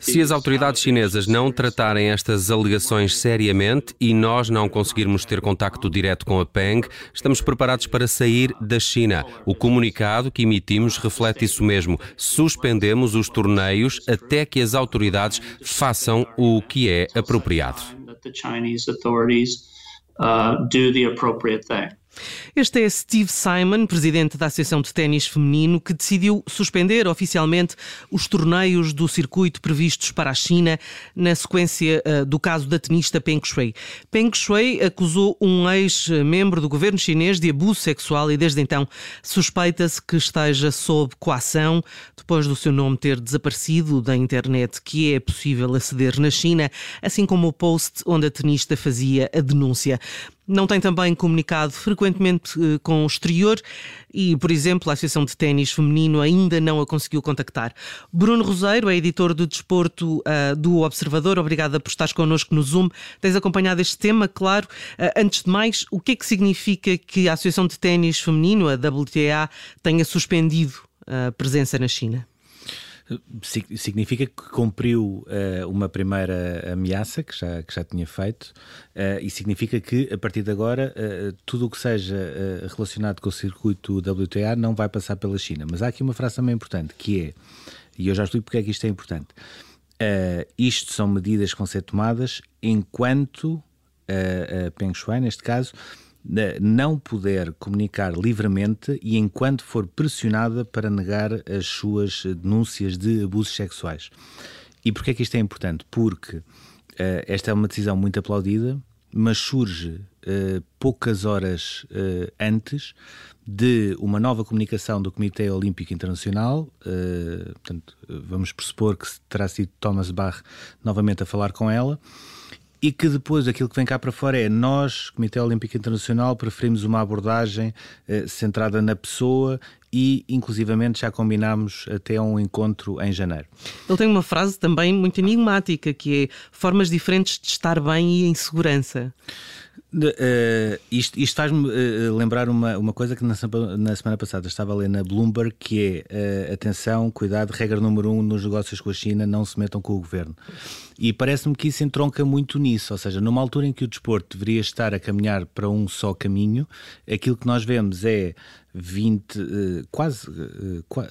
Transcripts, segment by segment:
Se as autoridades chinesas não tratarem estas alegações seriamente e nós não conseguirmos ter contacto direto com a Peng, estamos preparados para sair da China. O comunicado que emitimos reflete isso mesmo. Suspendemos os torneios até que as autoridades façam o que é apropriado. Este é Steve Simon, presidente da Associação de Ténis Feminino, que decidiu suspender oficialmente os torneios do circuito previstos para a China na sequência uh, do caso da tenista Peng Shuai. Peng Shuai acusou um ex-membro do governo chinês de abuso sexual e desde então suspeita-se que esteja sob coação depois do seu nome ter desaparecido da internet que é possível aceder na China, assim como o post onde a tenista fazia a denúncia. Não tem também comunicado frequentemente uh, com o exterior e, por exemplo, a Associação de Ténis Feminino ainda não a conseguiu contactar. Bruno Roseiro é editor do desporto uh, do Observador. Obrigada por estares connosco no Zoom. Tens acompanhado este tema, claro. Uh, antes de mais, o que é que significa que a Associação de Ténis Feminino, a WTA, tenha suspendido a presença na China? Significa que cumpriu uh, uma primeira ameaça que já, que já tinha feito uh, e significa que a partir de agora uh, tudo o que seja relacionado com o circuito WTA não vai passar pela China. Mas há aqui uma frase também importante que é, e eu já explico porque é que isto é importante, isto são medidas que vão ser tomadas enquanto a Peng Shuai, neste caso, não puder comunicar livremente e enquanto for pressionada para negar as suas denúncias de abusos sexuais. E porquê é que isto é importante? Porque uh, esta é uma decisão muito aplaudida, mas surge uh, poucas horas uh, antes de uma nova comunicação do Comitê Olímpico Internacional. portanto, vamos pressupor que terá sido Thomas Bach novamente a falar com ela e que depois aquilo que vem cá para fora é nós, Comitê Olímpico Internacional, preferimos uma abordagem eh, centrada na pessoa e, inclusivamente, já combinámos até um encontro em janeiro. Ele tem uma frase também muito enigmática que é formas diferentes de estar bem e em segurança. Uh, isto, isto faz-me uh, lembrar uma, uma coisa que na, na, semana passada estava a ler na Bloomberg, que é uh, atenção, cuidado, regra número um nos negócios com a China, não se metam com o governo. E parece-me que isso entronca muito nisso, ou seja, numa altura em que o desporto deveria estar a caminhar para um só caminho, aquilo que nós vemos é 20, quase,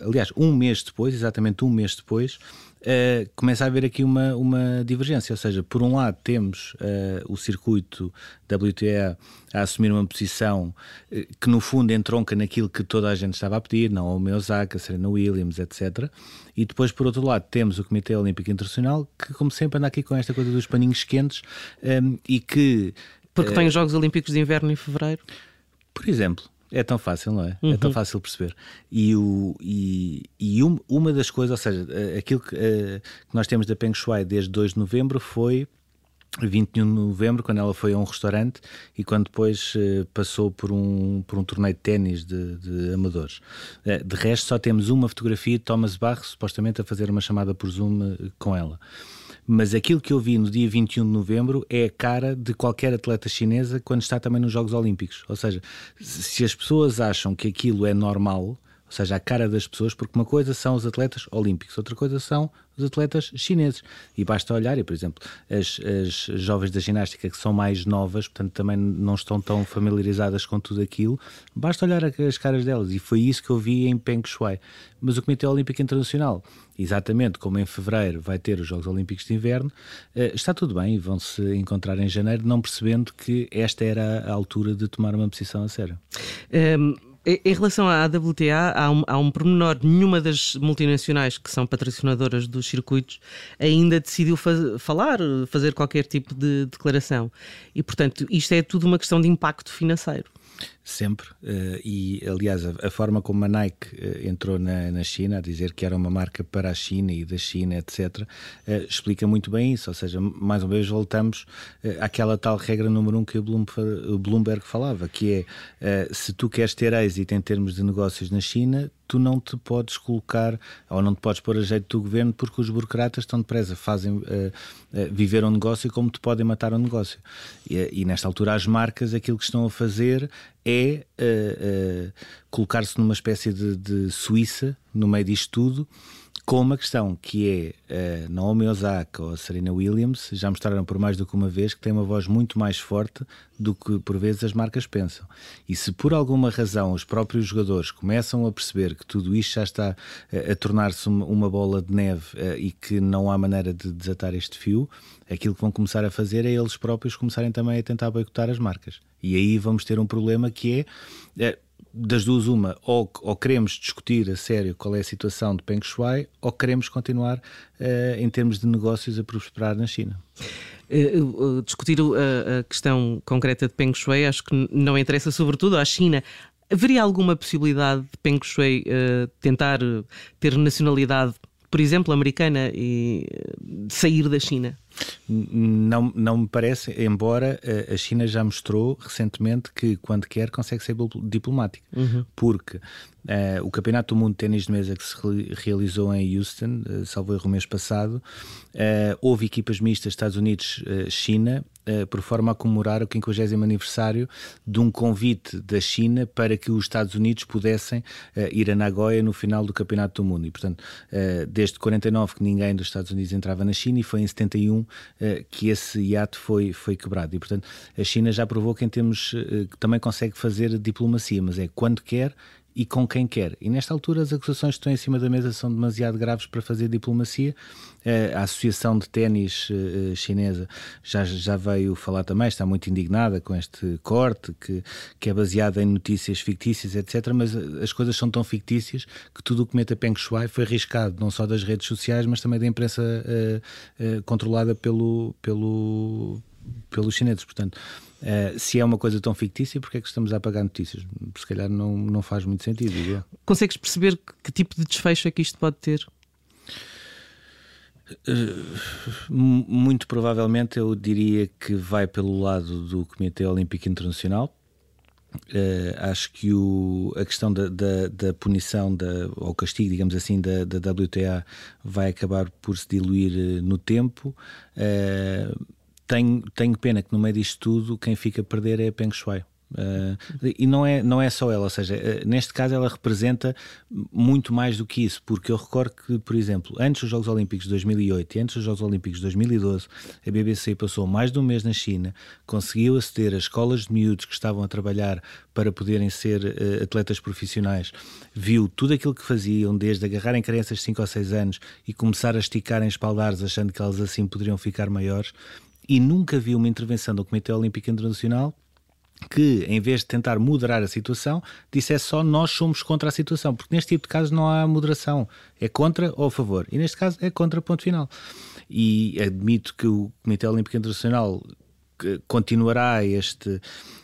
aliás, um mês depois, exatamente um mês depois, uh, começa a haver aqui uma, uma divergência. Ou seja, por um lado temos uh, o circuito WTA a assumir uma posição uh, que no fundo entronca naquilo que toda a gente estava a pedir, não o Osaka, a Serena Williams, etc. E depois, por outro lado, temos o Comitê Olímpico Internacional, que como sempre anda aqui com esta coisa dos paninhos quentes um, e que... Porque tem os Jogos Olímpicos de Inverno em Fevereiro? Por exemplo. É tão fácil, não é? Uhum. É tão uhum. fácil perceber. E, o, e, e um, uma das coisas, ou seja, eh, aquilo que, uh, que nós temos da Peng Shuai desde 2 de novembro foi 21 de novembro, quando ela foi a um restaurante e quando depois uh, passou por um, por um torneio de ténis de, de, amadores. Uh, de resto, só temos uma fotografia de Thomas Bach, supostamente a fazer uma chamada por Zoom com ela mas aquilo que eu vi no dia 21 de novembro é a cara de qualquer atleta chinesa quando está também nos Jogos Olímpicos. Ou seja, se as pessoas acham que aquilo é normal, ou seja, a cara das pessoas, porque uma coisa são os atletas olímpicos, outra coisa são os atletas chineses. E basta olhar, e por exemplo, as, as jovens da ginástica que são mais novas, portanto também não estão tão familiarizadas com tudo aquilo, basta olhar as caras delas. E foi isso que eu vi em Peng Shuai. Mas o Comitê Olímpico Internacional, exatamente como em fevereiro vai ter os Jogos Olímpicos de Inverno, eh, está tudo bem vão se encontrar em janeiro, não percebendo que esta era a altura de tomar uma posição a sério. Um em relação à WTA, há um, há um pormenor: nenhuma das multinacionais que são patrocinadoras dos circuitos ainda decidiu falar, fazer qualquer tipo de declaração. E, portanto, isto é tudo uma questão de impacto financeiro. Sempre. Uh, e, aliás, a, forma como a Nike uh, entrou na, na, China, a dizer que era uma marca para a China e da China, etc., eh, explica muito bem isso. Ou seja, mais uma vez voltamos àquela tal regra número um que o Bloomberg, o Bloomberg falava, que é se tu queres ter êxito em termos de negócios na China, tu não te podes colocar ou não te podes pôr a jeito do governo porque os burocratas estão depressa, fazem uh, uh, viver um negócio como te podem matar um negócio. E, e, nesta altura as marcas aquilo que estão a fazer é uh, colocar-se numa espécie de, de Suíça no meio disto tudo com uma questão que é uh, Naomi Osaka ou Serena Williams já mostraram por mais do que uma vez que têm uma voz muito mais forte do que por vezes as marcas pensam. E se por alguma razão os próprios jogadores começam a perceber que tudo isto já está uh, a tornar-se uma, uma, bola de neve uh, e que não há maneira de desatar este fio, aquilo que vão começar a fazer é eles próprios começarem também a tentar boicotar as marcas. E aí vamos ter um problema que é das duas, uma, ou, ou, queremos discutir a sério qual é a situação de Peng Shuai, ou queremos continuar uh, em termos de negócios a prosperar na China. Uh, discutir a, a, questão concreta de Peng Shui acho que não interessa sobretudo à China. Haveria alguma possibilidade de Peng Shui uh, tentar ter nacionalidade, por exemplo, americana e sair da China? Não, não me parece, embora a China já mostrou recentemente que, quando quer, consegue ser diplomática. Uhum. Porque uh, o Campeonato do Mundo de Ténis de Mesa que se realizou em Houston, uh, salvo erro mês passado, uh, houve equipas mistas Estados Unidos-China uh, por forma a comemorar o 50 aniversário de um convite da China para que os Estados Unidos pudessem ir a Nagoya no final do Campeonato do Mundo. E, portanto, desde 49 que ninguém dos Estados Unidos entrava na China e foi em 71 eh, que esse hiato foi, foi quebrado. E, portanto, a China já provou que em termos eh, que também consegue fazer diplomacia, mas é quando quer e com quem quer. E nesta altura as acusações que estão em cima da mesa são demasiado graves para fazer diplomacia. Eh, a Associação de Ténis chinesa já, já veio falar também, está muito indignada com este corte, que, que é baseado em notícias fictícias, etc. Mas as coisas são tão fictícias que tudo o que mete a Peng Shuai foi arriscado, não só das redes sociais, mas também da imprensa uh, uh, controlada pelo, pelo, pelos chineses. Portanto, uh, se é uma coisa tão fictícia, porque é que estamos a apagar notícias? Se calhar não, não faz muito sentido. Diria. Consegues perceber que tipo de desfecho é que isto pode ter? Uh, muito provavelmente eu diria que vai pelo lado do Comitê Olímpico Internacional. Uh, acho que o, a questão da, da, da punição da, ou castigo, digamos assim, da, da WTA vai acabar por se diluir no tempo. Uh, tenho, tenho pena que no meio disto tudo quem fica a perder é a Peng Shuai. Uh, e não é, não é só ela, ou seja, uh, neste caso ela representa muito mais do que isso, porque eu recordo que, por exemplo, antes dos Jogos Olímpicos de 2008 e antes dos Jogos Olímpicos de 2012, a BBC passou mais de um mês na China, conseguiu aceder a escolas de miúdos que estavam a trabalhar para poderem ser uh, atletas profissionais, viu tudo aquilo que faziam, desde agarrarem crianças de 5 ou 6 anos e começar a esticarem espaldares, achando que elas assim poderiam ficar maiores e nunca vi uma intervenção do Comitê Olímpico Internacional que, em vez de tentar moderar a situação, dissesse só nós somos contra a situação, porque neste tipo de casos não há moderação, é contra ou a favor, e neste caso é contra, ponto final. E admito que o Comitê Olímpico Internacional continuará este,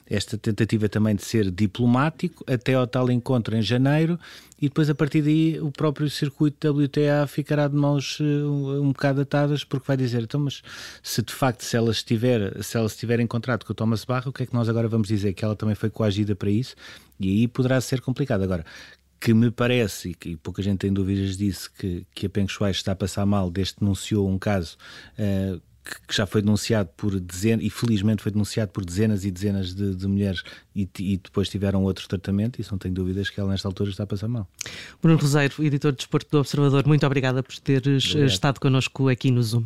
esta tentativa também de ser diplomático até ao tal encontro em janeiro e depois a partir daí o próprio circuito WTA ficará de mãos um, um bocado atadas porque vai dizer então mas se de facto se ela estiver se ela estiver em contrato com o Thomas Barra o que é que nós agora vamos dizer? Que ela também foi coagida para isso e aí poderá ser complicado. Agora que me parece, e pouca gente tem dúvidas disso, que, que a Peng Shuai está a passar mal, desde que denunciou um caso uh, que já foi denunciado por dezenas, e felizmente foi denunciado por dezenas e dezenas de, de mulheres e, e, depois tiveram outro tratamento, e não tenho dúvidas que ela nesta altura está a passar mal. Bruno Roseiro, editor de Desporto do Observador, muito obrigada por teres Obrigado. estado connosco aqui no Zoom.